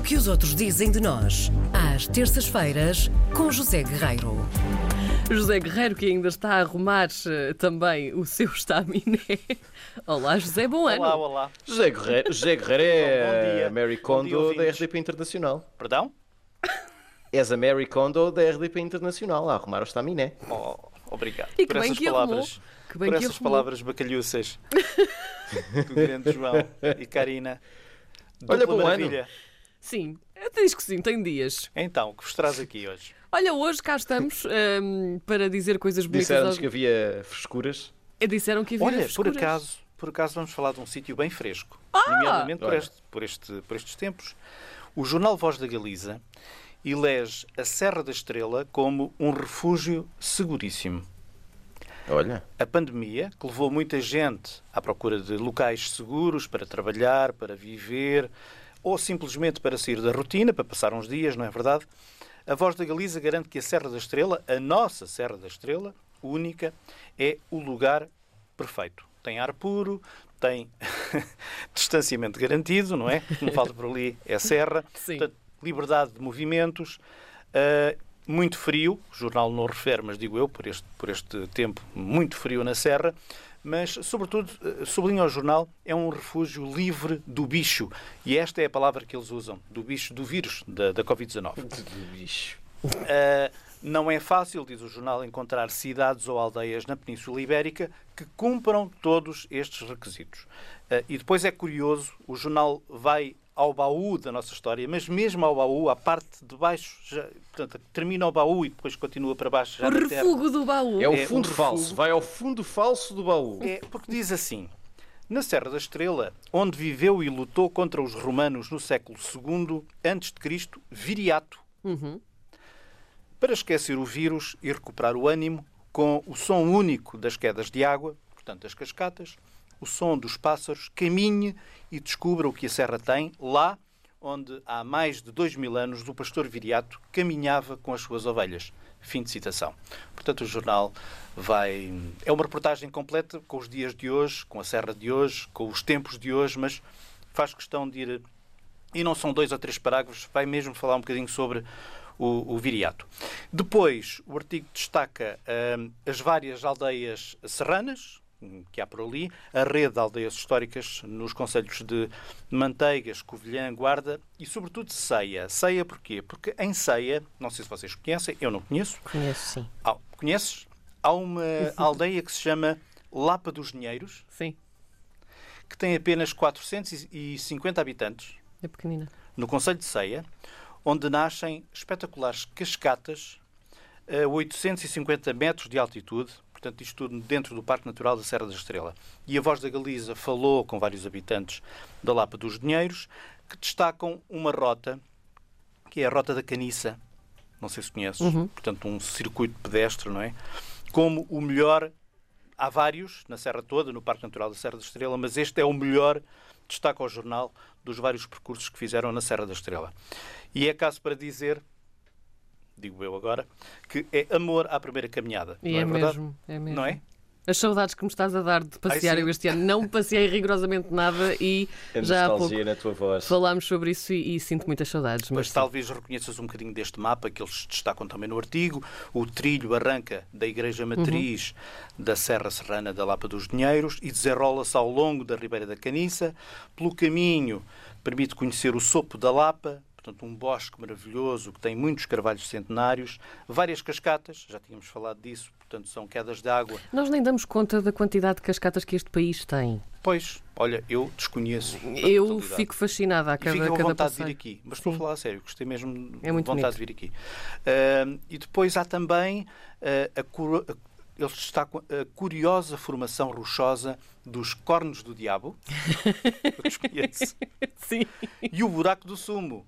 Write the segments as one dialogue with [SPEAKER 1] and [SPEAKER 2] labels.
[SPEAKER 1] O que os outros dizem de nós, às terças-feiras, com José Guerreiro.
[SPEAKER 2] José Guerreiro, que ainda está a arrumar eh, também o seu estaminé. Olá, José, bom ano.
[SPEAKER 3] Olá, olá.
[SPEAKER 4] José Guerreiro, José Guerreiro
[SPEAKER 3] Bom
[SPEAKER 4] é
[SPEAKER 3] dia.
[SPEAKER 4] a Mary
[SPEAKER 3] Bom dia,
[SPEAKER 4] Kondo da
[SPEAKER 3] ouvintes.
[SPEAKER 4] RDP Internacional.
[SPEAKER 3] Perdão?
[SPEAKER 4] És a Mary Kondo da RDP Internacional a arrumar o estaminé.
[SPEAKER 3] Oh, obrigado
[SPEAKER 2] E que
[SPEAKER 3] por
[SPEAKER 2] bem
[SPEAKER 3] essas
[SPEAKER 2] que arrumou.
[SPEAKER 3] palavras.
[SPEAKER 2] Que bem
[SPEAKER 3] por
[SPEAKER 2] que
[SPEAKER 3] essas
[SPEAKER 2] arrumou.
[SPEAKER 3] palavras bacalhuças do grande João e Karina.
[SPEAKER 4] Olha,
[SPEAKER 3] Dupla
[SPEAKER 4] bom ano.
[SPEAKER 3] maravilha.
[SPEAKER 2] Sim, até diz que sim, tem dias.
[SPEAKER 3] Então, o que vos traz aqui hoje?
[SPEAKER 2] Olha, hoje cá estamos ehm, para dizer coisas bonitas.
[SPEAKER 4] Disseram-nos que havia frescuras.
[SPEAKER 2] Disseram que havia
[SPEAKER 3] Olha, por
[SPEAKER 2] frescuras.
[SPEAKER 3] acaso, por acaso vamos falar de um sítio bem fresco.
[SPEAKER 2] Ah!
[SPEAKER 3] nomeadamente por, este, por, este, por estes tempos. O jornal Voz da Galiza elege a Serra da Estrela como um refúgio seguríssimo.
[SPEAKER 4] Olha,
[SPEAKER 3] A pandemia, que levou muita gente à procura de locais seguros para trabalhar, para viver, ou simplesmente para sair da rotina, para passar uns dias, não é verdade? A Voz da Galiza garante que a Serra da Estrela, a nossa Serra da Estrela, única, é o lugar perfeito. Tem ar puro, tem distanciamento garantido, não é? Como falta por ali é a serra.
[SPEAKER 2] Sim.
[SPEAKER 3] Portanto, liberdade de movimentos, ah, muito frio, o jornal não refere, mas digo eu, por este, por este tempo, muito frio na serra, mas, sobretudo, ah, sublinha o jornal, é um refúgio livre do bicho. E esta é a palavra que eles usam, do bicho, do vírus da, da Covid-19.
[SPEAKER 4] bicho.
[SPEAKER 3] Uh, não é fácil, diz o jornal, encontrar cidades ou aldeias na Península Ibérica que cumpram todos estes requisitos. Uh, e depois é curioso, o jornal vai ao baú da nossa história, mas mesmo ao baú, à parte de baixo, já, portanto, termina o baú e depois continua para baixo. Já
[SPEAKER 2] O refúgio do baú.
[SPEAKER 4] É o
[SPEAKER 3] É
[SPEAKER 4] fundo
[SPEAKER 3] um
[SPEAKER 4] falso.
[SPEAKER 3] refúgio.
[SPEAKER 4] Vai ao fundo falso do baú.
[SPEAKER 3] É porque diz assim: na Serra da Estrela, onde viveu e lutou contra os romanos no século II a.C., Viriato,
[SPEAKER 2] Uhum.
[SPEAKER 3] para esquecer o vírus e recuperar o ânimo com o som único das quedas de água, portanto das cascatas, o som dos pássaros, caminhe e descubra o que a serra tem lá onde há mais de dois mil anos o pastor Viriato caminhava com as suas ovelhas. Fim de citação. Portanto, o jornal vai. É uma reportagem completa com os dias de hoje, com a serra de hoje, com os tempos de hoje, mas faz questão de ir e não são dois ou três parágrafos, vai mesmo falar um bocadinho sobre o, o viriato. Depois, o artigo destaca hum, as várias aldeias serranas que há por ali, a rede de aldeias históricas nos concelhos de Manteigas, Covilhã, Guarda e, sobretudo, Ceia. Ceia porquê? Porque em Ceia, não sei se vocês conhecem, eu não conheço.
[SPEAKER 2] Conheço, sim.
[SPEAKER 3] Ah, conheces? Há uma aldeia que se chama Lapa dos Dinheiros,
[SPEAKER 2] Sim,
[SPEAKER 3] que tem apenas 450 habitantes
[SPEAKER 2] é pequenina.
[SPEAKER 3] no Conselho de Ceia, onde nascem espetaculares cascatas a 850 metros de altitude, portanto, isto tudo dentro do Parque Natural da Serra da Estrela. E a Voz da Galiza falou com vários habitantes da Lapa dos Dinheiros, que destacam uma rota, que é a Rota da Caniça, não sei se conheces, portanto, um circuito pedestre, não é? Como o melhor há vários na Serra toda, no Parque Natural da Serra da Estrela, mas este é o melhor, destaca ao jornal, dos vários percursos que fizeram na Serra da Estrela. E é caso para dizer, digo eu agora, que é amor à primeira caminhada.
[SPEAKER 2] E
[SPEAKER 3] não
[SPEAKER 2] é,
[SPEAKER 3] é, verdade?
[SPEAKER 2] mesmo, é mesmo.
[SPEAKER 3] Não é?
[SPEAKER 2] As saudades que me estás a dar de passear
[SPEAKER 3] Ai,
[SPEAKER 2] eu este ano. Não passei rigorosamente nada e
[SPEAKER 4] A
[SPEAKER 2] já há pouco
[SPEAKER 4] nostalgia na tua voz.
[SPEAKER 2] falámos sobre isso e, e sinto muitas saudades.
[SPEAKER 3] Mas talvez reconheças um bocadinho deste mapa que eles destacam também no artigo. O trilho arranca da Igreja Matriz da Serra Serrana da Lapa dos Dinheiros e desenrola-se ao longo da Ribeira da Caniça. Pelo caminho, permite conhecer o Sopo da Lapa, portanto, um bosque maravilhoso que tem muitos carvalhos centenários, várias cascatas, já tínhamos falado disso, portanto, são quedas de água.
[SPEAKER 2] Nós nem damos conta da quantidade de cascatas que este país tem.
[SPEAKER 3] Pois, olha, eu desconheço.
[SPEAKER 2] Eu fico fascinada a
[SPEAKER 3] E
[SPEAKER 2] cada,
[SPEAKER 3] fico com
[SPEAKER 2] cada
[SPEAKER 3] vontade de vir aqui. Mas estou a falar a sério, gostei mesmo
[SPEAKER 2] É muito
[SPEAKER 3] vontade
[SPEAKER 2] bonito.
[SPEAKER 3] de vir aqui. Ah, e depois há também ah, a, a- destacam a curiosa formação rochosa dos cornos do diabo, eu desconheço,
[SPEAKER 2] Sim.
[SPEAKER 3] e o buraco do sumo,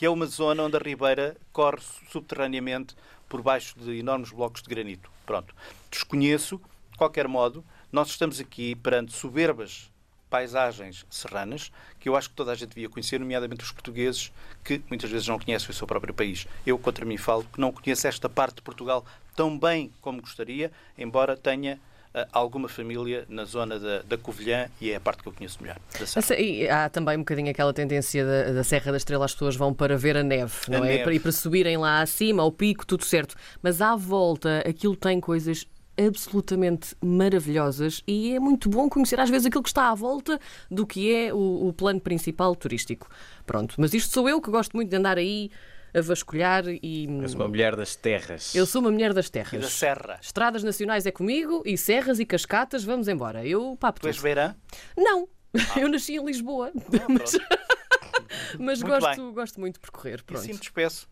[SPEAKER 3] que é uma zona onde a ribeira corre subterraneamente por baixo de enormes blocos de granito. Pronto. Desconheço, de qualquer modo, nós estamos aqui perante soberbas paisagens serranas que eu acho que toda a gente devia conhecer, nomeadamente os portugueses, que muitas vezes não conhecem o seu próprio país. Eu, contra mim, falo que não conheço esta parte de Portugal tão bem como gostaria, embora tenha alguma família na zona da, da Covilhã e é a parte que eu conheço melhor.
[SPEAKER 2] e há também um bocadinho aquela tendência da, da Serra da Estrela, as pessoas vão para ver a neve, não é?
[SPEAKER 3] neve.
[SPEAKER 2] E para subirem lá acima, ao pico, tudo certo. Mas à volta, aquilo tem coisas absolutamente maravilhosas e é muito bom conhecer às vezes aquilo que está à volta do que é o, o plano principal turístico. Pronto, mas isto sou eu que gosto muito de andar aí a vasculhar e
[SPEAKER 4] És uma mulher das terras.
[SPEAKER 2] eu sou uma mulher das
[SPEAKER 3] E da
[SPEAKER 2] terras.
[SPEAKER 3] Serra.
[SPEAKER 2] Estradas nacionais é comigo e serras e cascatas, vamos embora. Eu papo
[SPEAKER 3] Tu és. Beirã?
[SPEAKER 2] Não, eu nasci em Lisboa, mas, mas
[SPEAKER 3] Muito
[SPEAKER 2] gosto,
[SPEAKER 3] bem.
[SPEAKER 2] gosto muito de percorrer.
[SPEAKER 3] E
[SPEAKER 2] Pronto.
[SPEAKER 3] me despeço.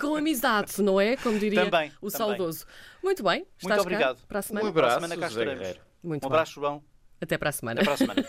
[SPEAKER 2] Com amizade, não é? Como diria
[SPEAKER 3] Também,
[SPEAKER 2] o
[SPEAKER 3] também.
[SPEAKER 2] saudoso. Muito bem, estás cá
[SPEAKER 3] obrigado.
[SPEAKER 2] para a
[SPEAKER 4] Um
[SPEAKER 2] semana.
[SPEAKER 3] Para a
[SPEAKER 4] abraço,
[SPEAKER 3] semana cá
[SPEAKER 4] José
[SPEAKER 3] estaremos.
[SPEAKER 4] Guerreiro.
[SPEAKER 2] Muito
[SPEAKER 3] Um
[SPEAKER 2] bem.
[SPEAKER 3] abraço, João.
[SPEAKER 2] Até para a semana.
[SPEAKER 3] Até para a semana.